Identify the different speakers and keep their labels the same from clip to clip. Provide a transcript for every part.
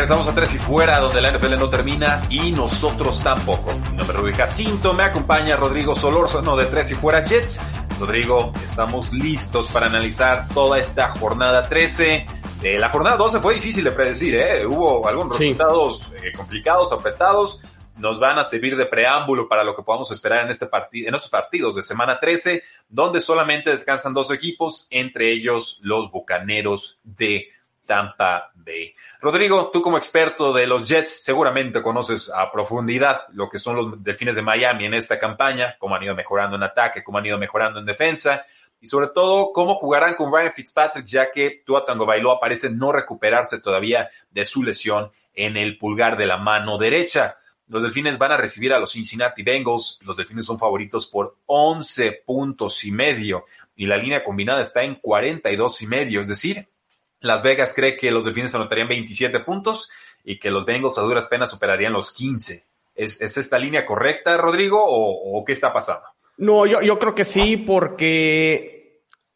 Speaker 1: Regresamos a Tres y Fuera, donde la NFL no termina y nosotros tampoco. Mi nombre es Rudy Jacinto, me acompaña Rodrigo Solórzano de Tres y Fuera Jets. Rodrigo, estamos listos para analizar toda esta jornada 13. Eh, la jornada 12 fue difícil de predecir, ¿eh? Hubo algunos resultados eh, complicados, apretados. Nos van a servir de preámbulo para lo que podamos esperar en, este partido, en estos partidos de semana 13, donde solamente descansan dos equipos, entre ellos los Bucaneros de Tampa Bay. Rodrigo, tú como experto de los Jets, seguramente conoces a profundidad lo que son los delfines de Miami en esta campaña, cómo han ido mejorando en ataque, cómo han ido mejorando en defensa y sobre todo cómo jugarán con Ryan Fitzpatrick, ya que Tua Tango Bailó parece no recuperarse todavía de su lesión en el pulgar de la mano derecha. Los Delfines van a recibir a los Cincinnati Bengals. Los Delfines son favoritos por 11 puntos y medio y la línea combinada está en 42 y medio, es decir, las Vegas cree que los Delfines anotarían 27 puntos y que los Bengals a duras penas superarían los 15. ¿Es, esta línea correcta, Rodrigo, o, qué está pasando?
Speaker 2: No, yo, yo creo que sí, porque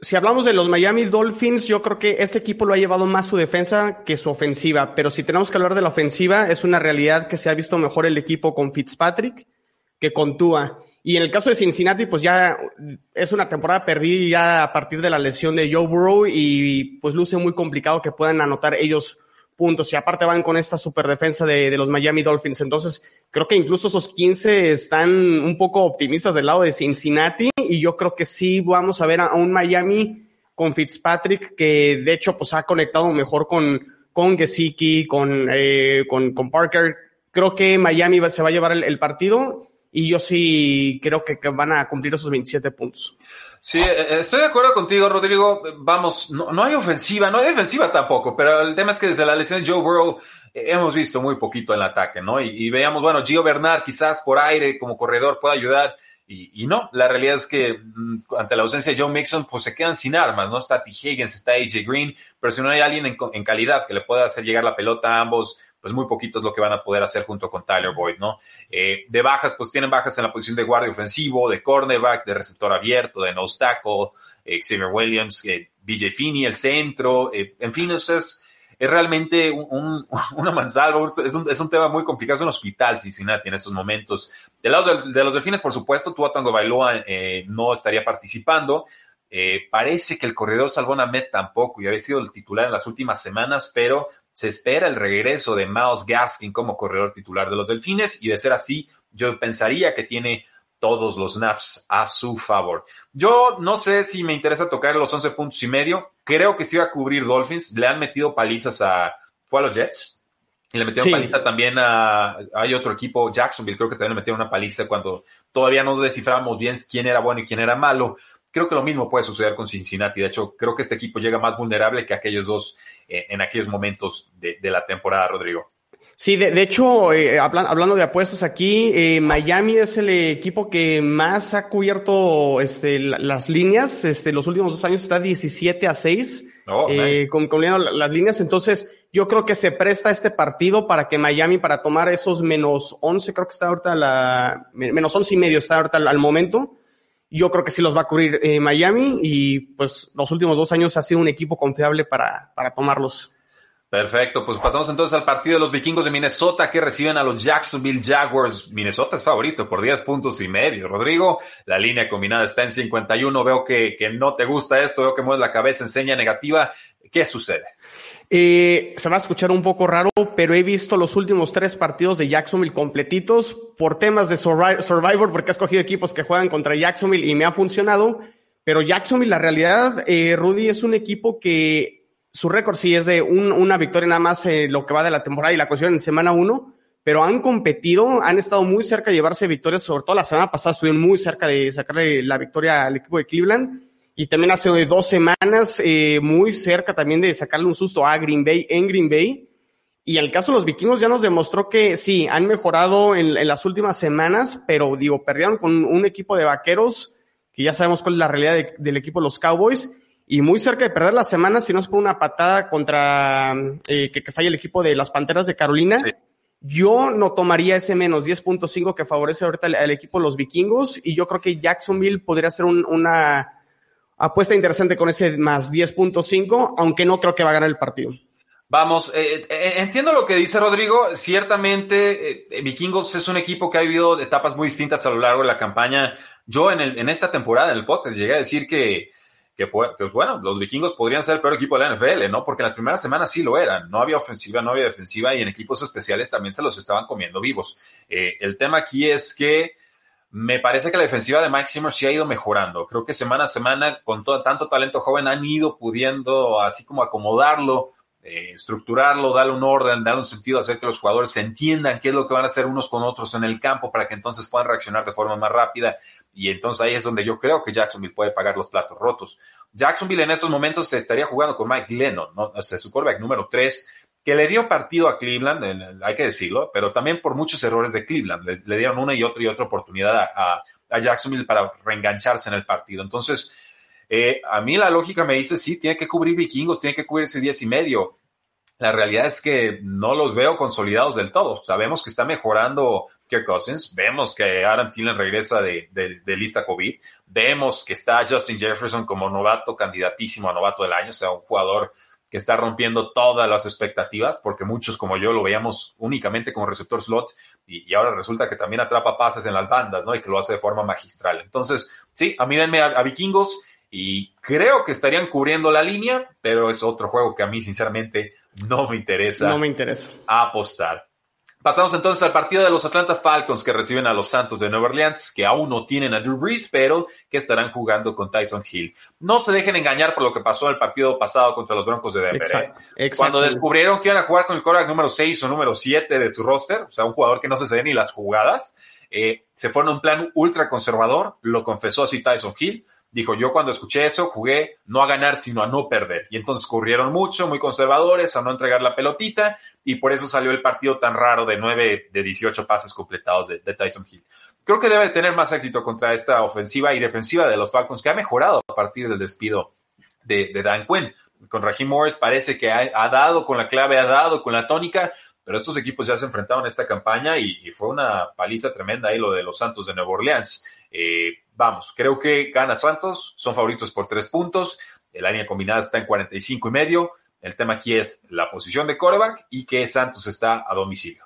Speaker 2: si hablamos de los Miami Dolphins, yo creo que este equipo lo ha llevado más su defensa que su ofensiva. Pero si tenemos que hablar de la ofensiva, es una realidad que se ha visto mejor el equipo con Fitzpatrick que con Tua. Y en el caso de Cincinnati, pues ya es una temporada perdida a partir de la lesión de Joe Burrow y pues luce muy complicado que puedan anotar ellos puntos. Y aparte van con esta super defensa de, de los Miami Dolphins. Entonces, creo que incluso esos 15 están un poco optimistas del lado de Cincinnati y yo creo que sí vamos a ver a, un Miami con Fitzpatrick que de hecho pues ha conectado mejor con, con Gesicki, con, eh, con, con Parker. Creo que Miami se va a llevar el partido y yo sí creo que, van a cumplir esos 27 puntos.
Speaker 1: Sí, eh, eh, estoy de acuerdo contigo, Rodrigo. Vamos, no, hay ofensiva, no hay defensiva tampoco, pero el tema es que desde la lesión de Joe Burrow eh, hemos visto muy poquito el ataque, ¿no? Y, veamos, bueno, Gio Bernard quizás por aire como corredor pueda ayudar. Y, no, la realidad es que mm, ante la ausencia de Joe Mixon, pues se quedan sin armas, ¿no? Está T. Higgins, está AJ Green, pero si no hay alguien en, en calidad que le pueda hacer llegar la pelota a ambos, pues muy poquitos lo que van a poder hacer junto con Tyler Boyd, ¿no? Eh, de bajas, pues tienen bajas en la posición de guardia ofensivo, de cornerback, de receptor abierto, de nose tackle, eh, Xavier Williams, eh, BJ Finney, el centro, en fin, es, es realmente un, una mansalva, es un, es un tema muy complicado, es un hospital Cincinnati en estos momentos. Del lado de, los delfines, por supuesto, Tua Tango Bailoa no estaría participando, parece que el corredor Salvón Ahmed tampoco y había sido el titular en las últimas semanas, pero se espera el regreso de Miles Gaskin como corredor titular de los Delfines y de ser así, yo pensaría que tiene todos los snaps a su favor. Yo no sé si me interesa tocar los 11 puntos y medio. Creo que sí va a cubrir Dolphins. Le han metido palizas a, fue a los Jets. Y le metieron paliza también a, hay otro equipo, Jacksonville, creo que también le metieron una paliza cuando todavía no desciframos bien quién era bueno y quién era malo. Creo que lo mismo puede suceder con Cincinnati. De hecho, creo que este equipo llega más vulnerable que aquellos dos eh, en aquellos momentos de, la temporada, Rodrigo.
Speaker 2: Sí, de, hecho, eh, hablando de apuestas aquí, eh, Miami es el equipo que más ha cubierto este, las líneas. Este, los últimos dos años está 17 a 6, oh, con, las líneas. Entonces, yo creo que se presta este partido para que Miami, para tomar esos menos 11, creo que está ahorita la, menos 11 y medio está ahorita al momento yo creo que sí los va a cubrir eh, Miami y pues los últimos dos años ha sido un equipo confiable para, para tomarlos.
Speaker 1: Perfecto, pues pasamos entonces al partido de los vikingos de Minnesota que reciben a los Jacksonville Jaguars. Minnesota es favorito por 10 puntos y medio. Rodrigo, la línea combinada está en 51. Veo que, que no te gusta esto, veo que mueves la cabeza, enseña negativa. ¿Qué sucede?
Speaker 2: Eh, se va a escuchar un poco raro, pero he visto los últimos tres partidos de Jacksonville completitos por temas de Survivor, porque he escogido equipos que juegan contra Jacksonville y me ha funcionado. Pero Jacksonville, la realidad, eh, Rudy, es un equipo que su récord sí es de una victoria nada más en lo que va de la temporada y la cuestión en semana uno, pero han competido, han estado muy cerca de llevarse victorias, sobre todo la semana pasada estuvieron muy cerca de sacarle la victoria al equipo de Cleveland y también hace dos semanas eh, muy cerca también de sacarle un susto a Green Bay en Green Bay. Y el caso de los vikingos ya nos demostró que sí, han mejorado en, las últimas semanas, pero digo, perdieron con un equipo de vaqueros, que ya sabemos cuál es la realidad del equipo de los Cowboys, y muy cerca de perder la semana, si no es por una patada contra eh, que, que falla el equipo de las Panteras de Carolina. Yo no tomaría ese menos 10.5 que favorece ahorita al, equipo de los vikingos, y yo creo que Jacksonville podría ser una apuesta interesante con ese más 10.5, aunque no creo que va a ganar el partido.
Speaker 1: Vamos, eh, eh, entiendo lo que dice Rodrigo. Ciertamente, eh, Vikingos es un equipo que ha vivido etapas muy distintas a lo largo de la campaña. Yo en, el, en esta temporada, en el podcast, llegué a decir que, que, que, bueno, los vikingos podrían ser el peor equipo de la NFL, ¿no? Porque en las primeras semanas sí lo eran. No había ofensiva, no había defensiva y en equipos especiales también se los estaban comiendo vivos. el tema aquí es que me parece que la defensiva de Mike Zimmer sí ha ido mejorando. Creo que semana a semana, con todo, tanto talento joven, han ido pudiendo así como acomodarlo eh, estructurarlo, darle un orden, darle un sentido, hacer que los jugadores entiendan qué es lo que van a hacer unos con otros en el campo para que entonces puedan reaccionar de forma más rápida. Y entonces ahí es donde yo creo que Jacksonville puede pagar los platos rotos. Jacksonville en estos momentos se estaría jugando con Mike Lennon, ¿no? o sea, su quarterback número 3, que le dio partido a Cleveland, hay que decirlo, pero también por muchos errores de Cleveland. Le, dieron una y otra y otra oportunidad a, Jacksonville para reengancharse en el partido. Entonces, eh, a mí la lógica me dice, sí, tiene que cubrir vikingos, tiene que cubrir ese 10 y medio. La realidad es que no los veo consolidados del todo. Sabemos que está mejorando Kirk Cousins, vemos que Adam Thielen regresa de, de, lista COVID, vemos que está Justin Jefferson como novato, candidatísimo a novato del año, o sea, un jugador que está rompiendo todas las expectativas, porque muchos como yo lo veíamos únicamente como receptor slot y, ahora resulta que también atrapa pases en las bandas, ¿no? Y que lo hace de forma magistral. Entonces, sí, a mí denme a vikingos y creo que estarían cubriendo la línea, pero es otro juego que a mí sinceramente no me interesa.
Speaker 2: No me interesa.
Speaker 1: Apostar. Pasamos entonces al partido de los Atlanta Falcons que reciben a los Santos de Nueva Orleans, que aún no tienen a Drew Brees, pero que estarán jugando con Tyson Hill. No se dejen engañar por lo que pasó en el partido pasado contra los Broncos de Denver. ¿eh? Cuando descubrieron que iban a jugar con el quarterback número 6 o número 7 de su roster, o sea, un jugador que no se cede ni las jugadas, eh, se fueron a un plan ultra conservador, lo confesó así Tyson Hill, dijo, yo cuando escuché eso jugué no a ganar, sino a no perder. Y entonces corrieron mucho, muy conservadores, a no entregar la pelotita, y por eso salió el partido tan raro de 9 de 18 pases completados de, Tyson Hill. Creo que debe tener más éxito contra esta ofensiva y defensiva de los Falcons, que ha mejorado a partir del despido de, Dan Quinn. Con Raheem Morris parece que ha, dado con la clave, ha dado con la tónica, pero estos equipos ya se enfrentaron a esta campaña y, y fue una paliza tremenda ahí lo de los Santos de Nueva Orleans. Eh, vamos, creo que gana Santos, son favoritos por tres puntos, la línea combinada está en 45 y medio. El tema aquí es la posición de coreback y que Santos está a domicilio.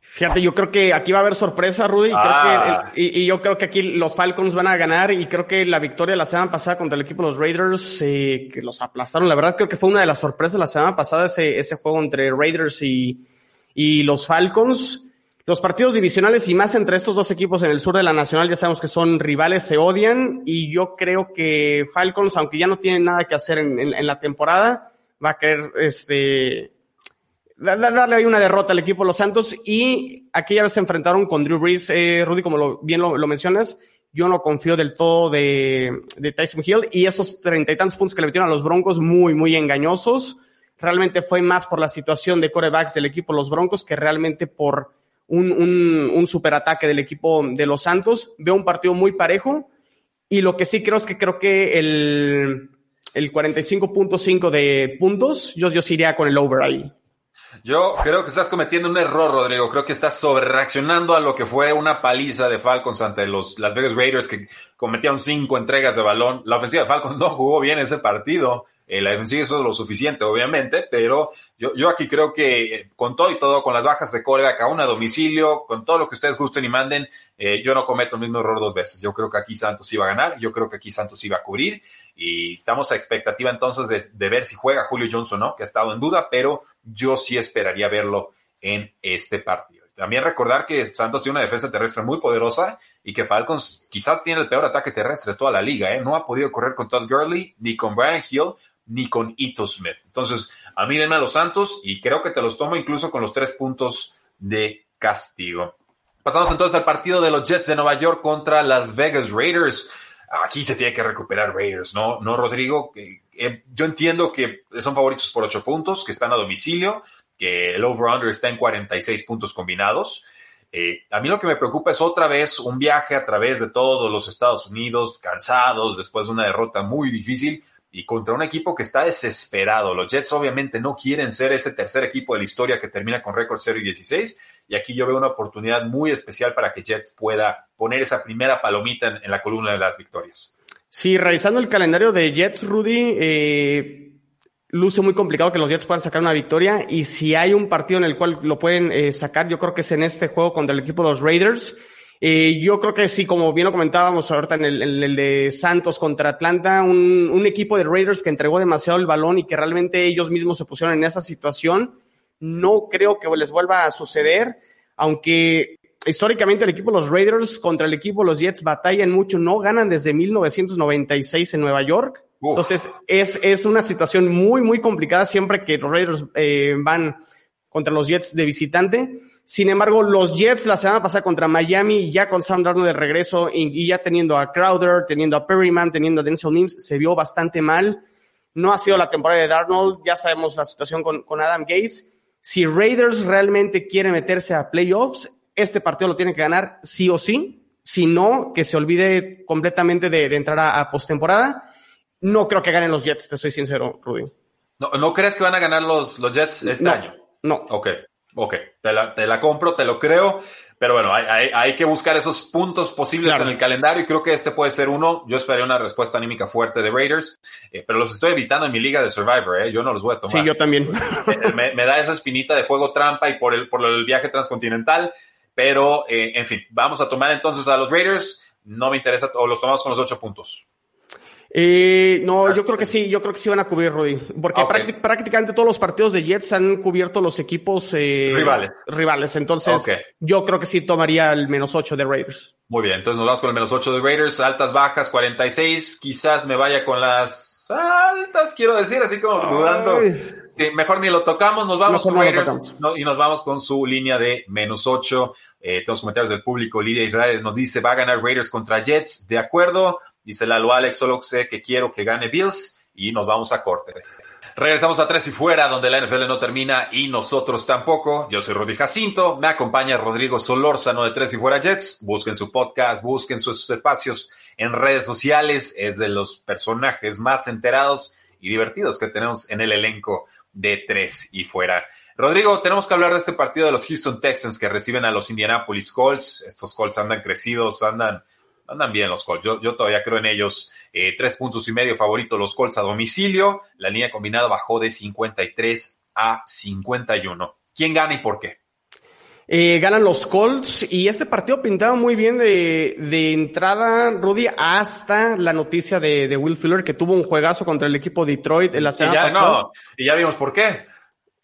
Speaker 2: Fíjate, yo creo que aquí va a haber sorpresa, Rudy, y, ah. yo creo que aquí los Falcons van a ganar y creo que la victoria la semana pasada contra el equipo de los Raiders, eh, que los aplastaron, la verdad creo que fue una de las sorpresas la semana pasada ese, ese juego entre Raiders y, y los Falcons. Los partidos divisionales y más entre estos dos equipos en el sur de la Nacional ya sabemos que son rivales, se odian y yo creo que Falcons, aunque ya no tienen nada que hacer en, la temporada, va a querer este, darle ahí una derrota al equipo de los Santos y aquella vez se enfrentaron con Drew Brees, eh, Rudy, como bien lo, mencionas, yo no confío del todo de, de Tyson Hill y esos treinta y tantos puntos que le metieron a los Broncos muy, muy engañosos. Realmente fue más por la situación de corebacks del equipo los Broncos que realmente por un, un, un superataque del equipo de los Santos. Veo un partido muy parejo y lo que sí creo es que creo que el, el 45.5 de puntos, yo, yo iría con el over ahí.
Speaker 1: Yo creo que estás cometiendo un error, Rodrigo. Creo que estás sobrereaccionando a lo que fue una paliza de Falcons ante los Las Vegas Raiders que cometieron cinco entregas de balón. La ofensiva de Falcons no jugó bien ese partido. Eh, la defensiva es lo suficiente, obviamente, pero yo, yo aquí creo que eh, con todo y todo, con las bajas de coreback aún a domicilio, con todo lo que ustedes gusten y manden, eh, yo no cometo el mismo error dos veces. Yo creo que aquí Santos iba a ganar, yo creo que aquí Santos iba a cubrir y estamos a expectativa entonces de, de ver si juega Julio Johnson o no, que ha estado en duda, pero yo sí esperaría verlo en este partido. También recordar que Santos tiene una defensa terrestre muy poderosa y que Falcons quizás tiene el peor ataque terrestre de toda la liga. ¿eh? No ha podido correr con Todd Gurley ni con Brian Hill, ni con Ito Smith. Entonces, a mí denme a los Santos y creo que te los tomo incluso con los tres puntos de castigo. Pasamos entonces al partido de los Jets de Nueva York contra las Vegas Raiders. Aquí se tiene que recuperar Raiders, ¿no? No, Rodrigo. Eh, yo entiendo que son favoritos por ocho puntos, que están a domicilio, que el over-under está en 46 puntos combinados. Eh, a mí lo que me preocupa es otra vez un viaje a través de todos los Estados Unidos, cansados, después de una derrota muy difícil y contra un equipo que está desesperado. Los Jets obviamente no quieren ser ese tercer equipo de la historia que termina con récord 0 y 16 y aquí yo veo una oportunidad muy especial para que Jets pueda poner esa primera palomita en, la columna de las victorias.
Speaker 2: Sí, revisando el calendario de Jets, Rudy, eh, luce muy complicado que los Jets puedan sacar una victoria y si hay un partido en el cual lo pueden eh, sacar, yo creo que es en este juego contra el equipo de los Raiders. Eh, yo creo que sí, como bien lo comentábamos ahorita en el, en el de Santos contra Atlanta, un, un, equipo de Raiders que entregó demasiado el balón y que realmente ellos mismos se pusieron en esa situación. No creo que les vuelva a suceder, aunque históricamente el equipo de los Raiders contra el equipo de los Jets batallan mucho, no ganan desde 1996 en Nueva York. Uf. Entonces es, es una situación muy, muy complicada siempre que los Raiders eh, van contra los Jets de visitante. Sin embargo, los Jets la semana pasada contra Miami, ya con Sam Darnold de regreso y, ya teniendo a Crowder, teniendo a Perryman, teniendo a Denzel Mims, se vio bastante mal. No ha sido la temporada de Darnold, ya sabemos la situación con, con Adam Gase. Si Raiders realmente quiere meterse a playoffs, este partido lo tiene que ganar sí o sí. Si no, que se olvide completamente de, de entrar a, a postemporada. No creo que ganen los Jets, te soy sincero, Rudy.
Speaker 1: ¿No, ¿no crees que van a ganar los, los Jets este
Speaker 2: no,
Speaker 1: año?
Speaker 2: No.
Speaker 1: Ok. Ok, te la, te la, compro, te lo creo, pero bueno, hay, hay, hay que buscar esos puntos posibles claro. en el calendario y creo que este puede ser uno. Yo esperaría una respuesta anímica fuerte de Raiders, eh, pero los estoy evitando en mi liga de Survivor, ¿eh? yo no los voy a tomar.
Speaker 2: Sí, yo también.
Speaker 1: me, me, da esa espinita de juego trampa y por el, por el viaje transcontinental, pero eh, en fin, vamos a tomar entonces a los Raiders, no me interesa, o los tomamos con los ocho puntos.
Speaker 2: Eh, no, yo creo que sí, yo creo que sí van a cubrir, Rudy. Porque okay. prácticamente todos los partidos de Jets han cubierto los equipos eh,
Speaker 1: rivales.
Speaker 2: Rivales. Entonces, okay. yo creo que sí tomaría el menos 8 de Raiders.
Speaker 1: Muy bien, entonces nos vamos con el menos 8 de Raiders, altas, bajas, 46. Quizás me vaya con las altas, quiero decir, así como dudando. Sí, mejor ni lo tocamos, nos vamos con Raiders no, y nos vamos con su línea de menos 8. Eh, tenemos comentarios del público. Lidia Israel nos dice: va a ganar Raiders contra Jets. De acuerdo. Dice Lalo Alex, solo sé que quiero que gane Bills y nos vamos a corte. Regresamos a Tres y Fuera, donde la NFL no termina y nosotros tampoco. Yo soy Rudy Jacinto, me acompaña Rodrigo Solórzano de Tres y Fuera Jets. Busquen su podcast, busquen sus espacios en redes sociales. Es de los personajes más enterados y divertidos que tenemos en el elenco de Tres y Fuera. Rodrigo, tenemos que hablar de este partido de los Houston Texans que reciben a los Indianapolis Colts. Estos Colts andan crecidos, andan andan bien los Colts. Yo, yo todavía creo en ellos. Eh, tres puntos y medio favorito los Colts a domicilio. La línea combinada bajó de 53 a 51. ¿Quién gana y por qué?
Speaker 2: Eh, ganan los Colts y este partido pintaba muy bien de, de entrada, Rudy, hasta la noticia de, de, Will Fuller que tuvo un juegazo contra el equipo de Detroit en la semana
Speaker 1: y ya, no, y ya vimos por qué.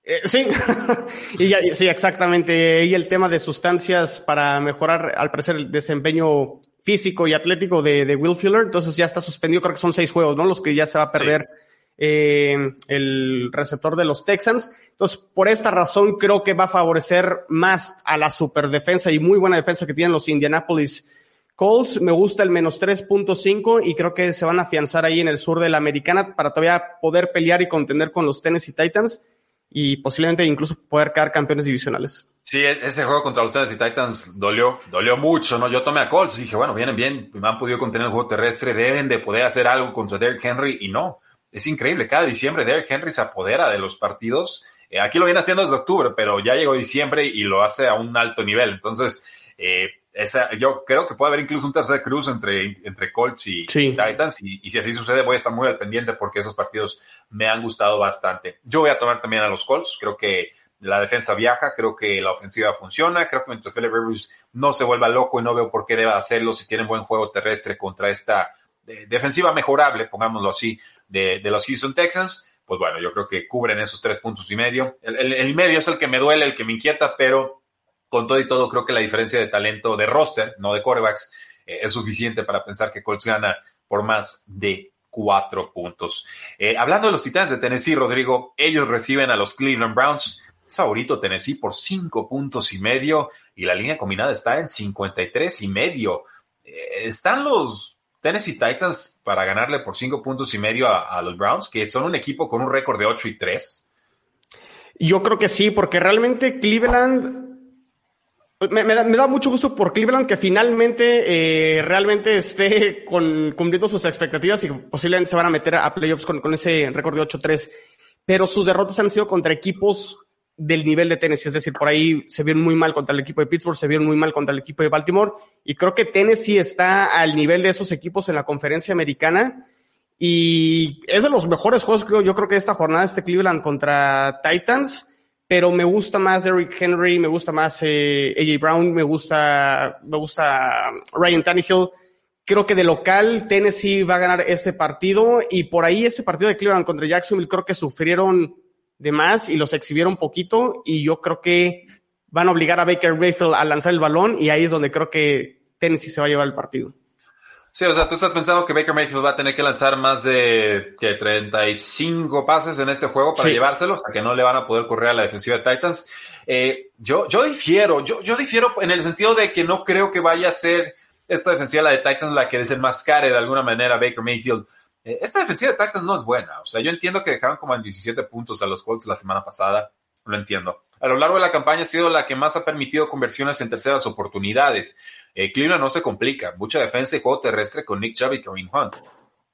Speaker 2: Eh, sí, y ya, sí, exactamente. Y el tema de sustancias para mejorar, al parecer, el desempeño físico y atlético de, de, Will Fuller, entonces ya está suspendido, creo que son seis juegos, ¿no? Los que ya se va a perder sí. eh, el receptor de los Texans. Entonces, por esta razón, creo que va a favorecer más a la superdefensa y muy buena defensa que tienen los Indianapolis Colts. Me gusta el menos 3.5 y creo que se van a afianzar ahí en el sur de la americana para todavía poder pelear y contender con los Tennessee Titans y posiblemente incluso poder quedar campeones divisionales.
Speaker 1: Sí, ese juego contra los Tennessee Titans dolió, dolió mucho, ¿no? Yo tomé a Colts y dije, bueno, vienen bien, me han podido contener el juego terrestre, deben de poder hacer algo contra Derrick Henry y no. Es increíble, cada diciembre Derrick Henry se apodera de los partidos. Eh, aquí lo viene haciendo desde octubre, pero ya llegó diciembre y lo hace a un alto nivel. Entonces, eh, esa, yo creo que puede haber incluso un tercer cruz entre, entre Colts y sí. Titans y, y, si así sucede voy a estar muy al pendiente porque esos partidos me han gustado bastante. Yo voy a tomar también a los Colts, creo que la defensa viaja, creo que la ofensiva funciona, creo que mientras Philip Rivers no se vuelva loco y no veo por qué deba hacerlo si tienen buen juego terrestre contra esta eh, defensiva mejorable, pongámoslo así, de, los Houston Texans, pues bueno, yo creo que cubren esos tres puntos y medio. El medio es el que me duele, el que me inquieta, pero con todo y todo, creo que la diferencia de talento de roster, no de corebacks, eh, es suficiente para pensar que Colts gana por más de cuatro puntos. Eh, hablando de los Titanes de Tennessee, Rodrigo, ellos reciben a los Cleveland Browns. Favorito Tennessee por cinco puntos y medio y la línea combinada está en 53 y medio. Eh, ¿Están los Tennessee Titans para ganarle por cinco puntos y medio a, los Browns, que son un equipo con un récord de 8 y 3?
Speaker 2: Yo creo que sí, porque realmente Cleveland me, da, mucho gusto por Cleveland que finalmente eh, realmente esté cumpliendo sus expectativas y posiblemente se van a meter a playoffs con, con ese récord de 8-3. Pero sus derrotas han sido contra equipos del nivel de Tennessee, es decir, por ahí se vieron muy mal contra el equipo de Pittsburgh, se vieron muy mal contra el equipo de Baltimore, y creo que Tennessee está al nivel de esos equipos en la conferencia americana, Y es de los mejores juegos que yo creo que esta jornada, este Cleveland contra Titans. Pero me gusta más Derrick Henry, me gusta más eh, AJ Brown, me gusta, me gusta Ryan Tannehill. Creo que de local Tennessee va a ganar este partido. Y por ahí ese partido de Cleveland contra Jacksonville creo que sufrieron de más y los exhibieron poquito y yo creo que van a obligar a Baker Mayfield a lanzar el balón y ahí es donde creo que Tennessee se va a llevar el partido.
Speaker 1: Sí, o sea, tú estás pensando que Baker Mayfield va a tener que lanzar más de que 35 pases en este juego para llevárselos, a que no le van a poder correr a la defensiva de Titans. Eh, yo, yo difiero, yo, yo difiero en el sentido de que no creo que vaya a ser esta defensiva la de Titans la que desenmascare de alguna manera a Baker Mayfield. Eh, esta defensiva de Titans no es buena. O sea, yo entiendo que dejaron como en 17 puntos a los Colts la semana pasada. Lo entiendo. A lo largo de la campaña ha sido la que más ha permitido conversiones en terceras oportunidades. Eh, Cleveland no se complica. Mucha defensa y juego terrestre con Nick Chubb y Kareem Hunt.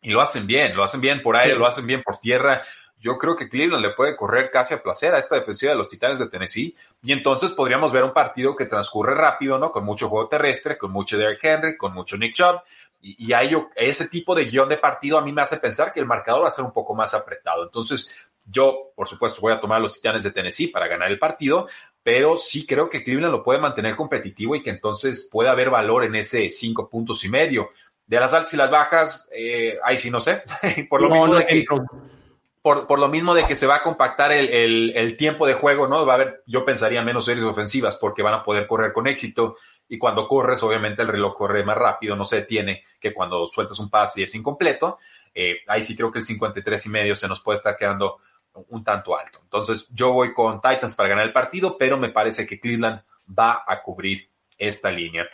Speaker 1: Y lo hacen bien, lo hacen bien por aire, lo hacen bien por tierra. Yo creo que Cleveland le puede correr casi a placer a esta defensiva de los Titanes de Tennessee. Y entonces podríamos ver un partido que transcurre rápido, ¿no? Con mucho juego terrestre, con mucho Derrick Henry, con mucho Nick Chubb. Y, y hay, ese tipo de guion de partido a mí me hace pensar que el marcador va a ser un poco más apretado. Entonces, yo, por supuesto, voy a tomar a los Titanes de Tennessee para ganar el partido, pero sí creo que Cleveland lo puede mantener competitivo y que entonces puede haber valor en ese cinco puntos y medio. De las altas y las bajas, eh, ahí sí no sé. por, lo mismo de que, por, lo mismo de que se va a compactar el, tiempo de juego, ¿no? Va a haber, yo pensaría, menos series ofensivas porque van a poder correr con éxito. Y cuando corres, obviamente el reloj corre más rápido, no se detiene que cuando sueltas un pase y es incompleto. Eh, ahí sí creo que el 53 y medio se nos puede estar quedando un tanto alto. Entonces yo voy con Titans para ganar el partido, pero me parece que Cleveland va a cubrir esta línea.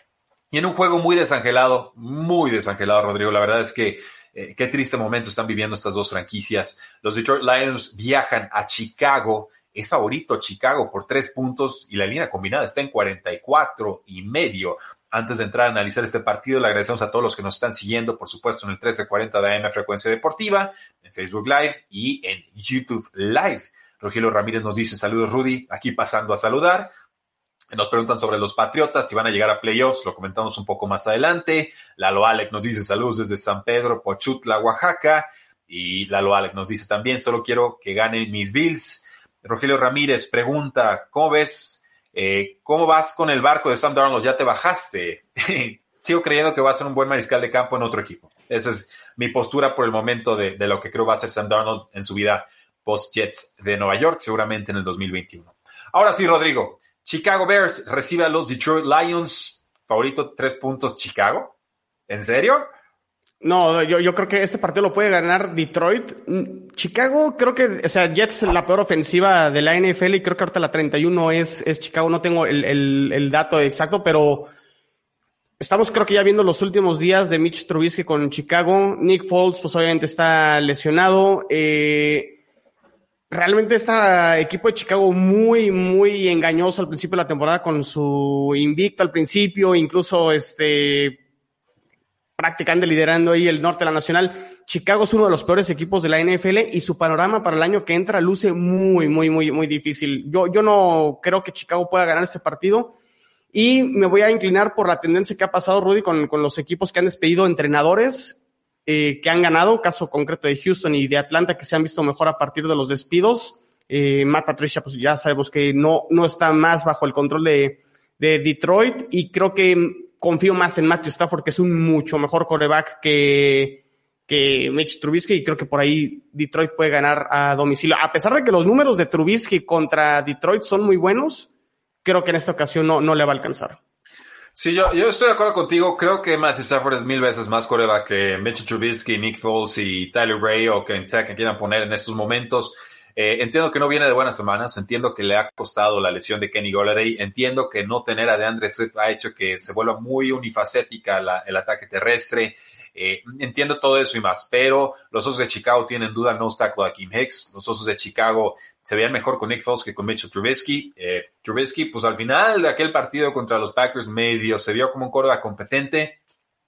Speaker 1: Y en un juego muy desangelado, muy desangelado, Rodrigo, la verdad es que eh, qué triste momento están viviendo estas dos franquicias. Los Detroit Lions viajan a Chicago. Es favorito Chicago por tres puntos y la línea combinada está en 44 y medio. Antes de entrar a analizar este partido, le agradecemos a todos los que nos están siguiendo, por supuesto, en el 1340 de AM Frecuencia Deportiva, en Facebook Live y en YouTube Live. Rogelio Ramírez nos dice saludos, Rudy, aquí pasando a saludar. Nos preguntan sobre los Patriotas, si van a llegar a playoffs, lo comentamos un poco más adelante. Lalo Alec nos dice saludos desde San Pedro, Pochutla, Oaxaca. Y Lalo Alec nos dice también, solo quiero que ganen mis Bills. Rogelio Ramírez pregunta, ¿cómo ves eh, ¿Cómo vas con el barco de Sam Darnold? ¿Ya te bajaste? Sigo creyendo que va a ser un buen mariscal de campo en otro equipo. Esa es mi postura por el momento de, lo que creo va a ser Sam Darnold en su vida post-Jets de Nueva York, seguramente en el 2021. Ahora sí, Rodrigo. Chicago Bears recibe a los Detroit Lions. Favorito, tres puntos Chicago. ¿En serio?
Speaker 2: No, yo, yo creo que este partido lo puede ganar Detroit. Mm, Chicago, creo que, o sea, Jets la peor ofensiva de la NFL y creo que ahorita la 31 es, es Chicago. No tengo el, el, el dato exacto, pero estamos creo que ya viendo los últimos días de Mitch Trubisky con Chicago. Nick Foles, pues obviamente está lesionado. Eh, realmente este equipo de Chicago muy, muy engañoso al principio de la temporada con su invicto al principio, incluso este prácticamente liderando ahí el norte de la nacional. Chicago es uno de los peores equipos de la NFL y su panorama para el año que entra luce muy, muy, muy, muy difícil. Yo, yo no creo que Chicago pueda ganar este partido y me voy a inclinar por la tendencia que ha pasado Rudy con, con los equipos que han despedido entrenadores eh, que han ganado, caso concreto de Houston y de Atlanta que se han visto mejor a partir de los despidos. Eh, Matt Patricia, pues ya sabemos que no, no está más bajo el control de, de Detroit y creo que confío más en Matthew Stafford, que es un mucho mejor coreback que, que Mitch Trubisky y creo que por ahí Detroit puede ganar a domicilio. A pesar de que los números de Trubisky contra Detroit son muy buenos, creo que en esta ocasión no, no le va a alcanzar.
Speaker 1: Sí, yo, yo estoy de acuerdo contigo. Creo que Matthew Stafford es mil veces más coreback que Mitch Trubisky, Nick Foles y Tyler Ray o quien sea que quieran poner en estos momentos. Eh, entiendo que no viene de buenas semanas, entiendo que le ha costado la lesión de Kenny Golladay, entiendo que no tener a DeAndre Swift ha hecho que se vuelva muy unifacética el ataque terrestre, eh, entiendo todo eso y más, pero los Osos de Chicago tienen duda no tackle a Kim Hicks, los Osos de Chicago se veían mejor con Nick Foles que con Mitchell Trubisky. Eh, Trubisky, pues al final de aquel partido contra los Packers medio se vio como un córdoba competente,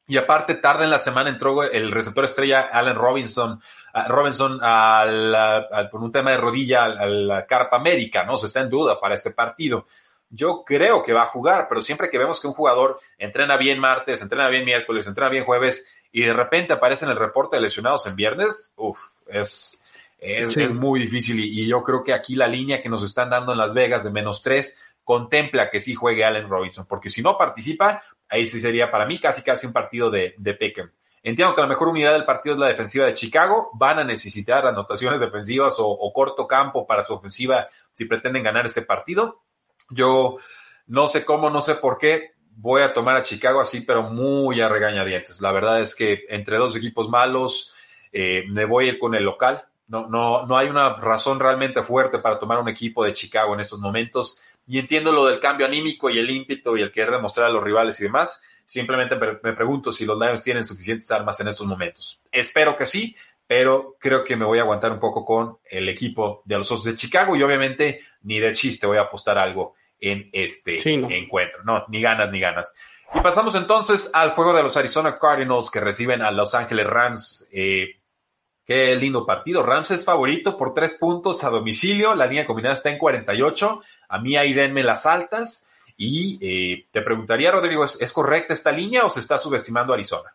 Speaker 1: y aparte, tarde en la semana entró el receptor estrella Allen Robinson, Robinson al, por un tema de rodilla a la carpa América, ¿no? Se está en duda para este partido. Yo creo que va a jugar, pero siempre que vemos que un jugador entrena bien martes, entrena bien miércoles, entrena bien jueves, y de repente aparece en el reporte de lesionados en viernes, uff, es, es, es, muy difícil y, y, yo creo que aquí la línea que nos están dando en Las Vegas de menos tres contempla que sí juegue Allen Robinson, porque si no participa, ahí sí sería para mí casi casi un partido de, de Peckham. Entiendo que la mejor unidad del partido es la defensiva de Chicago. Van a necesitar anotaciones defensivas o, o, corto campo para su ofensiva si pretenden ganar este partido. Yo no sé cómo, no sé por qué. Voy a tomar a Chicago así, pero muy a regañadientes. La verdad es que entre dos equipos malos, eh, me voy a ir con el local. No, no, no hay una razón realmente fuerte para tomar un equipo de Chicago en estos momentos. Y entiendo lo del cambio anímico y el ímpetu y el querer demostrar a los rivales y demás Simplemente me pregunto si los Lions tienen suficientes armas en estos momentos. Espero que sí, pero creo que me voy a aguantar un poco con el equipo de los Osos de Chicago y obviamente ni de chiste voy a apostar algo en este sí, no. encuentro. No, ni ganas ni ganas. Y pasamos entonces al juego de los Arizona Cardinals que reciben a Los Ángeles Rams. Eh, qué lindo partido. Rams es favorito por tres puntos a domicilio. La línea combinada está en 48. A mí ahí denme las altas. Y eh, te preguntaría, Rodrigo, ¿es, ¿es, correcta esta línea o se está subestimando Arizona?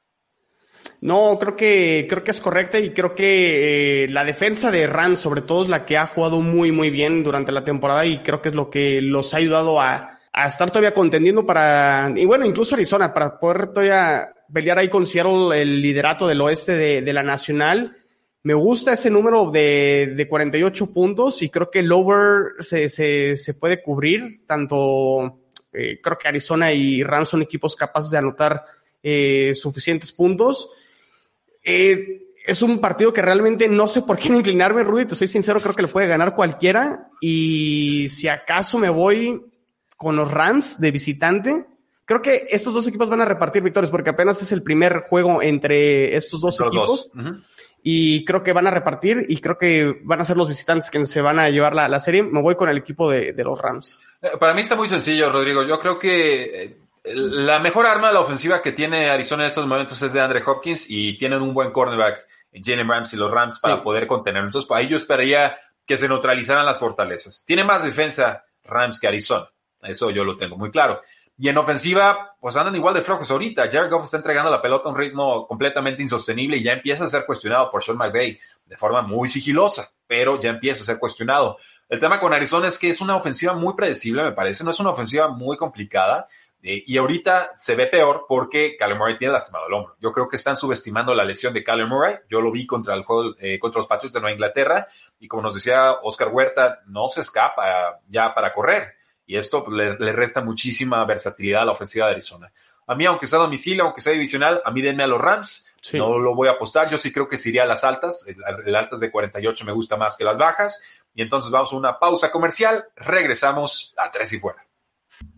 Speaker 2: No, creo que, creo que es correcta y creo que eh, la defensa de Rams, sobre todo, es la que ha jugado muy, muy bien durante la temporada y creo que es lo que los ha ayudado a, estar todavía contendiendo para, y bueno, incluso Arizona, para poder todavía pelear ahí con Seattle el liderato del oeste de la Nacional. Me gusta ese número de, de 48 puntos y creo que el over se, se, se puede cubrir tanto eh, creo que Arizona y Rams son equipos capaces de anotar eh, suficientes puntos. Eh, es un partido que realmente no sé por qué inclinarme, Rudy, te soy sincero, creo que le puede ganar cualquiera. Y si acaso me voy con los Rams de visitante, creo que estos dos equipos van a repartir victorias porque apenas es el primer juego entre estos dos los equipos. Dos. Uh -huh. Y creo que van a repartir y creo que van a ser los visitantes que se van a llevar la, la serie. Me voy con el equipo de, de los Rams.
Speaker 1: Para mí está muy sencillo, Rodrigo. Yo creo que eh, la mejor arma de la ofensiva que tiene Arizona en estos momentos es de Andre Hopkins y tienen un buen cornerback, Jalen Rams y los Rams, para sí. poder contener. Entonces, ahí yo esperaría que se neutralizaran las fortalezas. Tiene más defensa Rams que Arizona. Eso yo lo tengo muy claro. Y en ofensiva, pues andan igual de flojos ahorita. Jared Goff está entregando la pelota a un ritmo completamente insostenible y ya empieza a ser cuestionado por Sean McVay de forma muy sigilosa, pero ya empieza a ser cuestionado. El tema con Arizona es que es una ofensiva muy predecible, me parece. No es una ofensiva muy complicada. Eh, y ahorita se ve peor porque Kyler Murray tiene lastimado el hombro. Yo creo que están subestimando la lesión de Kyler Murray. Yo lo vi contra el juego, eh, contra los Patriots de Nueva Inglaterra. Y como nos decía Oscar Huerta, no se escapa ya para correr. Y esto pues, le, le, resta muchísima versatilidad a la ofensiva de Arizona. A mí, aunque sea domicilio, aunque sea divisional, a mí denme a los Rams. Sí. No lo voy a apostar. Yo sí creo que se iría a las altas. El, el, altas de 48 me gusta más que las bajas. Y entonces vamos a una pausa comercial. Regresamos a tres y fuera.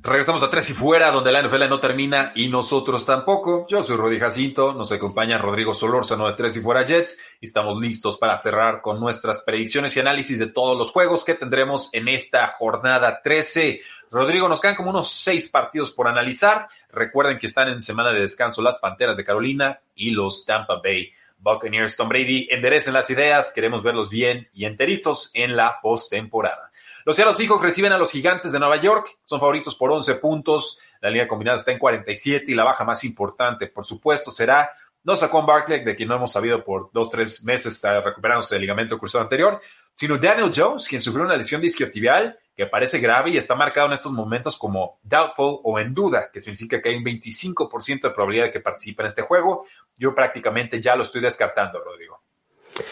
Speaker 1: Regresamos a Tres y Fuera, donde la NFL no termina y nosotros tampoco. Yo soy Rodi Jacinto, nos acompaña Rodrigo Solórzano de Tres y Fuera Jets y estamos listos para cerrar con nuestras predicciones y análisis de todos los juegos que tendremos en esta jornada 13. Rodrigo, nos quedan como unos seis partidos por analizar. Recuerden que están en semana de descanso las Panteras de Carolina y los Tampa Bay Buccaneers. Tom Brady, enderecen las ideas, queremos verlos bien y enteritos en la postemporada. Los Seattle Seahawks reciben a los Gigantes de Nueva York, son favoritos por 11 puntos, la línea combinada está en 47 y la baja más importante, por supuesto, será no Saquon Barkley, de quien no hemos sabido por dos, tres meses, está recuperándose del ligamento cruzado anterior, sino Daniel Jones, quien sufrió una lesión disquiotibial que parece grave y está marcado en estos momentos como doubtful o en duda, que significa que hay un 25% de probabilidad de que participe en este juego. Yo prácticamente ya lo estoy descartando, Rodrigo.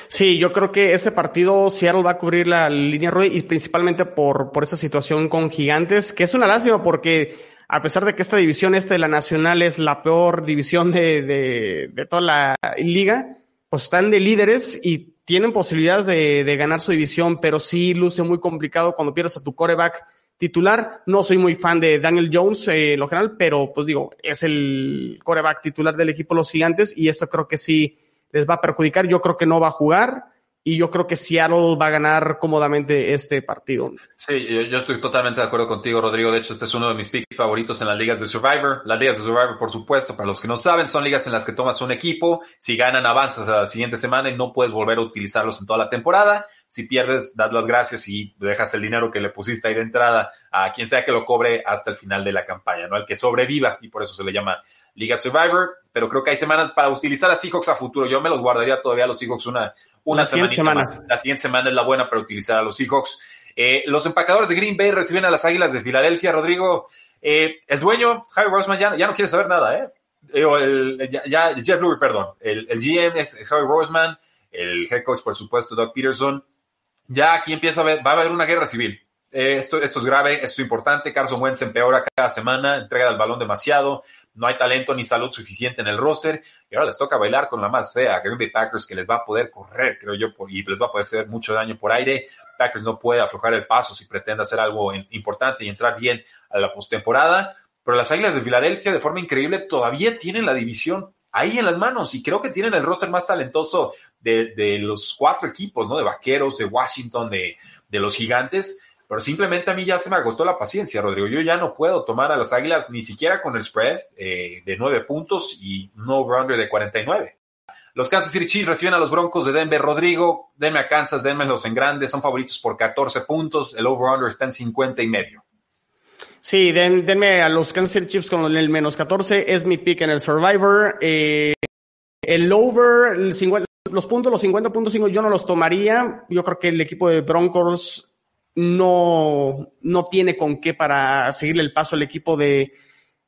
Speaker 2: Sí, yo creo que ese partido Seattle va a cubrir la línea roja y principalmente por, por esa situación con Gigantes, que es una lástima porque a pesar de que esta división este de la Nacional es la peor división de, de, de toda la liga, pues están de líderes y tienen posibilidades de, de, ganar su división, pero sí luce muy complicado cuando pierdes a tu coreback titular. No soy muy fan de Daniel Jones eh, en lo general, pero pues digo, es el coreback titular del equipo Los Gigantes y esto creo que sí les va a perjudicar. Yo creo que no va a jugar y yo creo que Seattle va a ganar cómodamente este partido.
Speaker 1: Sí, yo, estoy totalmente de acuerdo contigo, Rodrigo. De hecho, este es uno de mis picks favoritos en las ligas de Survivor. Las ligas de Survivor, por supuesto, para los que no saben, son ligas en las que tomas un equipo, si ganan, avanzas a la siguiente semana y no puedes volver a utilizarlos en toda la temporada. Si pierdes, das las gracias y dejas el dinero que le pusiste ahí de entrada a quien sea que lo cobre hasta el final de la campaña, ¿no? Al que sobreviva, y por eso se le llama Liga Survivor. Pero creo que hay semanas para utilizar a Seahawks a futuro. Yo me los guardaría todavía a los Seahawks una, una semana más. La siguiente semana es la buena para utilizar a los Seahawks. Eh, los empacadores de Green Bay reciben a las Águilas de Filadelfia. Rodrigo, eh, el dueño, Harry Roseman, ya, no quiere saber nada, ¿eh? El, ya, Jeff Lurie, perdón. El, GM es, Harry Roseman, el head coach, por supuesto, Doug Peterson. Ya aquí empieza a ver, va a haber una guerra civil. Eh, esto, esto es grave, esto es importante. Carson Wentz empeora cada semana, entrega el balón demasiado no hay talento ni salud suficiente en el roster y ahora les toca bailar con la más fea, Green Bay Packers, que les va a poder correr, creo yo, y les va a poder hacer mucho daño por aire. Packers no puede aflojar el paso si pretende hacer algo importante y entrar bien a la postemporada, pero las Águilas de Filadelfia, de forma increíble, todavía tienen la división ahí en las manos y creo que tienen el roster más talentoso de, de los cuatro equipos, ¿no? De Vaqueros, de Washington, de los Gigantes pero simplemente a mí ya se me agotó la paciencia, Rodrigo. Yo ya no puedo tomar a las Águilas ni siquiera con el spread eh, de nueve puntos y un over-under de 49. Los Kansas City Chiefs reciben a los Broncos de Denver. Rodrigo, denme a Kansas, denme los en grandes. Son favoritos por 14 puntos. El over-under está en 50 y medio.
Speaker 2: Sí, denme a los Kansas City Chiefs con el menos 14. Es mi pick en el Survivor. Eh, el over, los puntos, los 50 puntos, yo no los tomaría. Yo creo que el equipo de Broncos no, no tiene con qué para seguirle el paso al equipo de,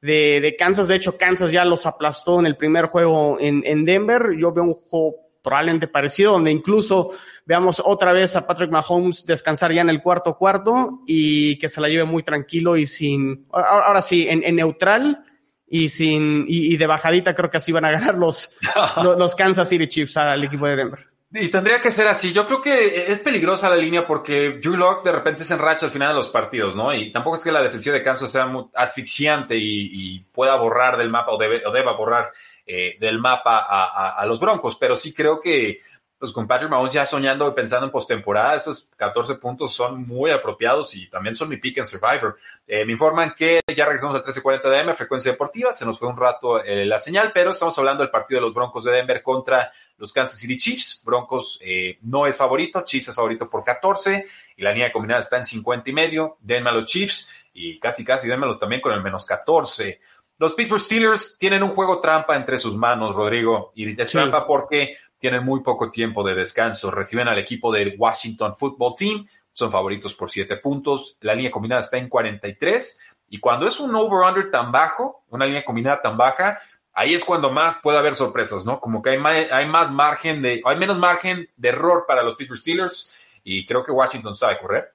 Speaker 2: de, Kansas. De hecho, Kansas ya los aplastó en el primer juego en, en Denver. Yo veo un juego probablemente parecido, donde incluso veamos otra vez a Patrick Mahomes descansar ya en el cuarto cuarto y que se la lleve muy tranquilo y sin, ahora, sí, en, en, neutral y sin, y, de bajadita creo que así van a ganar los, los Kansas City Chiefs al equipo de Denver.
Speaker 1: Y tendría que ser así. Yo creo que es peligrosa la línea porque Drew Locke de repente se enracha al final de los partidos, ¿no? Y tampoco es que la defensiva de Kansas sea muy asfixiante y, pueda borrar del mapa o, debe, o deba borrar eh, del mapa a, los Broncos, pero sí creo que pues con Patrick ya soñando y pensando en postemporada, esos 14 puntos son muy apropiados y también son mi pick en Survivor. Eh, me informan que ya regresamos al 1340 de M, frecuencia deportiva, se nos fue un rato eh, la señal, pero estamos hablando del partido de los Broncos de Denver contra los Kansas City Chiefs. Broncos eh, no es favorito, Chiefs es favorito por 14 y la línea combinada está en 50 y medio. Denme a los Chiefs y casi casi denmelos también con el menos 14. Los Pittsburgh Steelers tienen un juego trampa entre sus manos, Rodrigo, y es trampa porque tienen muy poco tiempo de descanso. Reciben al equipo del Washington Football Team, son favoritos por 7 puntos. La línea combinada está en 43. Y cuando es un over-under tan bajo, una línea combinada tan baja, ahí es cuando más puede haber sorpresas, ¿no? Como que hay más, hay más margen de, hay menos margen de error para los Pittsburgh Steelers y creo que Washington sabe correr.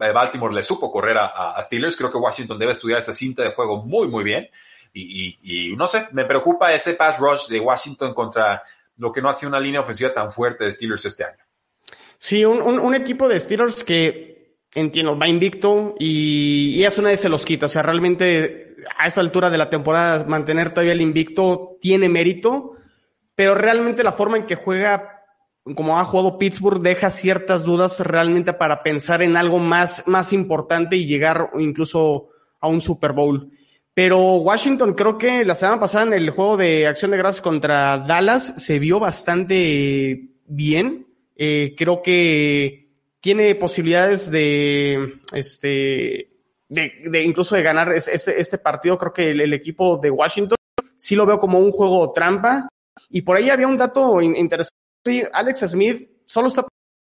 Speaker 1: Eh, Baltimore le supo correr a, Steelers. Creo que Washington debe estudiar esa cinta de juego muy, muy bien. Y, no sé, me preocupa ese pass rush de Washington contra lo que no ha sido una línea ofensiva tan fuerte de Steelers este año.
Speaker 2: Sí, un, equipo de Steelers que entiendo, va invicto y, y, eso nadie se los quita. O sea, realmente a esta altura de la temporada mantener todavía el invicto tiene mérito, pero realmente la forma en que juega, como ha jugado Pittsburgh, deja ciertas dudas realmente para pensar en algo más, más importante y llegar incluso a un Super Bowl. Pero Washington creo que la semana pasada en el juego de acción de gracias contra Dallas se vio bastante bien. Eh, creo que tiene posibilidades de, este, de, incluso de ganar este, este partido. Creo que el, equipo de Washington sí lo veo como un juego trampa. Y por ahí había un dato interesante. Alex Smith solo está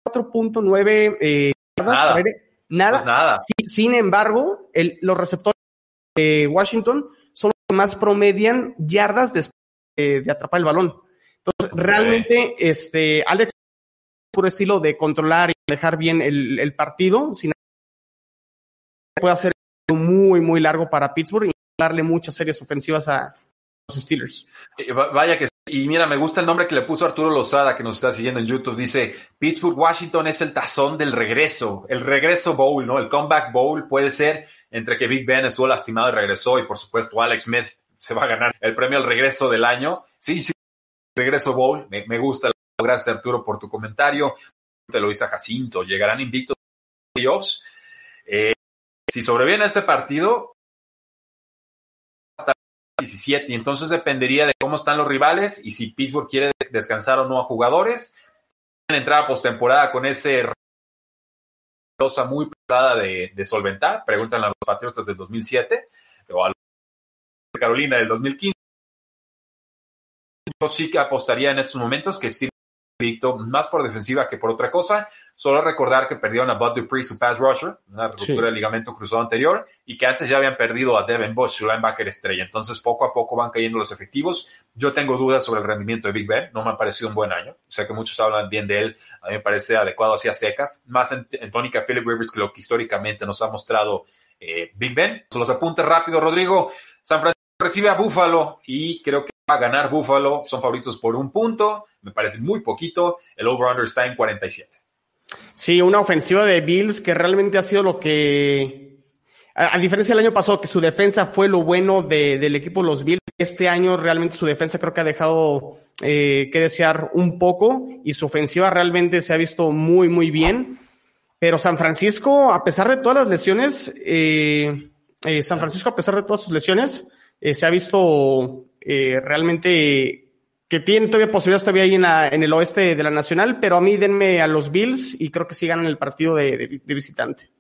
Speaker 2: 4.9 eh,
Speaker 1: nada. Nada. Pues nada.
Speaker 2: sin embargo, el, los receptores Washington son los que más promedian yardas después de, atrapar el balón. Entonces, realmente, este, Alex, puro estilo de controlar y manejar bien el, partido, sin puede hacer muy, muy largo para Pittsburgh y darle muchas series ofensivas a los Steelers.
Speaker 1: Eh, vaya que y mira, me gusta el nombre que le puso Arturo Lozada, que nos está siguiendo en YouTube. Dice, Pittsburgh, Washington es el tazón del regreso, el regreso bowl, ¿no? El comeback bowl puede ser entre que Big Ben estuvo lastimado y regresó, y por supuesto Alex Smith se va a ganar el premio al regreso del año. Sí, sí, regreso bowl, me, gusta. Gracias Arturo por tu comentario. Te lo dice Jacinto, llegarán invictos playoffs. Eh, si sobreviene este partido, 17 y entonces dependería de cómo están los rivales y si Pittsburgh quiere descansar o no a jugadores. entrar a postemporada con ese rosa muy pesada de, de solventar. Preguntan a los Patriotas del 2007 o a los de Carolina del 2015. Yo sí que apostaría en estos momentos que Steve Victor, más por defensiva que por otra cosa. Solo recordar que perdieron a Bud Dupree, su pass rusher, una ruptura sí. del ligamento cruzado anterior, y que antes ya habían perdido a Devin Bush, su linebacker estrella. Entonces, poco a poco van cayendo los efectivos. Yo tengo dudas sobre el rendimiento de Big Ben. No me ha parecido un buen año. Sé que muchos hablan bien de él. A mí me parece adecuado hacia secas. Más en, en tónica Philip Rivers que lo que históricamente nos ha mostrado eh, Big Ben. Se los apunte rápido, Rodrigo. San Francisco recibe a Buffalo y creo que va a ganar Buffalo. Son favoritos por un punto. Me parece muy poquito. El over-under está en 47.
Speaker 2: Sí, una ofensiva de Bills que realmente ha sido lo que, a, diferencia del año pasado, que su defensa fue lo bueno de, del equipo de los Bills, este año realmente su defensa creo que ha dejado eh, que desear un poco y su ofensiva realmente se ha visto muy, muy bien. Pero San Francisco, a pesar de todas las lesiones, eh, eh, San Francisco, a pesar de todas sus lesiones, se ha visto eh, realmente que tiene todavía posibilidades todavía ahí en, el oeste de la Nacional, pero a mí denme a los Bills y creo que sí ganan el partido de visitante.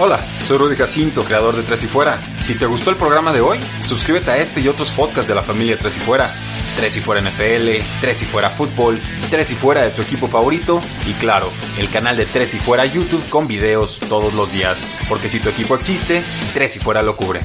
Speaker 1: Hola, soy Rudy Jacinto, creador de Tres y Fuera. Si te gustó el programa de hoy, suscríbete a este y otros podcasts de la familia Tres y Fuera. Tres y Fuera NFL, Tres y Fuera Fútbol, Tres y Fuera de tu equipo favorito y claro, el canal de Tres y Fuera YouTube con videos todos los días. Porque si tu equipo existe, Tres y Fuera lo cubre.